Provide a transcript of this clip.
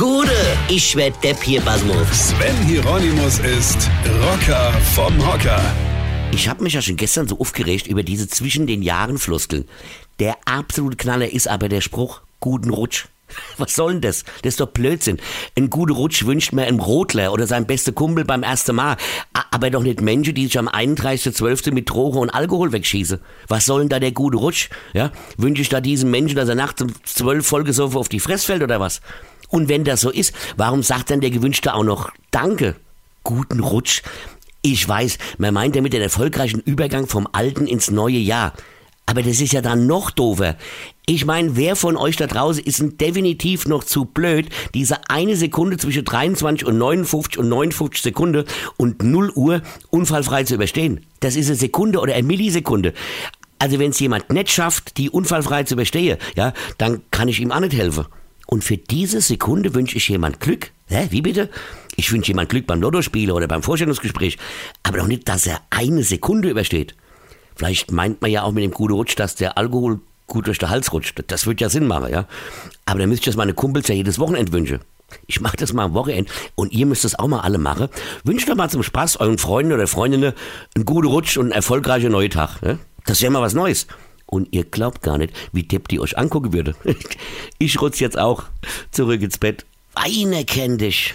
Gude, ich werd Depp hier, Basmus. Sven Hieronymus ist Rocker vom Hocker. Ich hab mich ja schon gestern so aufgeregt über diese zwischen den Jahren Floskeln. Der absolute Knaller ist aber der Spruch, guten Rutsch. Was soll denn das? Das ist doch Blödsinn. Ein guter Rutsch wünscht mir einem Rotler oder seinem beste Kumpel beim ersten Mal. Aber doch nicht Menschen, die sich am 31.12. mit Droge und Alkohol wegschießen. Was soll denn da der gute Rutsch? Ja? Wünsche ich da diesem Menschen, dass er nachts um 12 vollgesoffen auf die Fresse fällt oder was? Und wenn das so ist, warum sagt dann der Gewünschte auch noch Danke? Guten Rutsch. Ich weiß, man meint damit den erfolgreichen Übergang vom alten ins neue Jahr. Aber das ist ja dann noch doofer. Ich meine, wer von euch da draußen ist denn definitiv noch zu blöd, diese eine Sekunde zwischen 23 und 59 und 59 Sekunde und 0 Uhr unfallfrei zu überstehen? Das ist eine Sekunde oder eine Millisekunde. Also wenn es jemand nicht schafft, die unfallfrei zu überstehen, ja, dann kann ich ihm auch nicht helfen. Und für diese Sekunde wünsche ich jemand Glück. Hä, wie bitte? Ich wünsche jemand Glück beim Lottospielen oder beim Vorstellungsgespräch, aber doch nicht, dass er eine Sekunde übersteht. Vielleicht meint man ja auch mit dem guten Rutsch, dass der Alkohol gut durch den Hals rutscht. Das wird ja Sinn machen, ja. Aber dann müsste ich das meine Kumpels ja jedes Wochenende wünschen. Ich mache das mal am Wochenende und ihr müsst das auch mal alle machen. Wünscht doch mal zum Spaß euren Freunden oder Freundinnen einen guten Rutsch und einen erfolgreichen neuen Tag. Ne? Das wäre mal was Neues. Und ihr glaubt gar nicht, wie Depp die euch angucken würde. Ich rutsch jetzt auch zurück ins Bett. Weine kenn dich,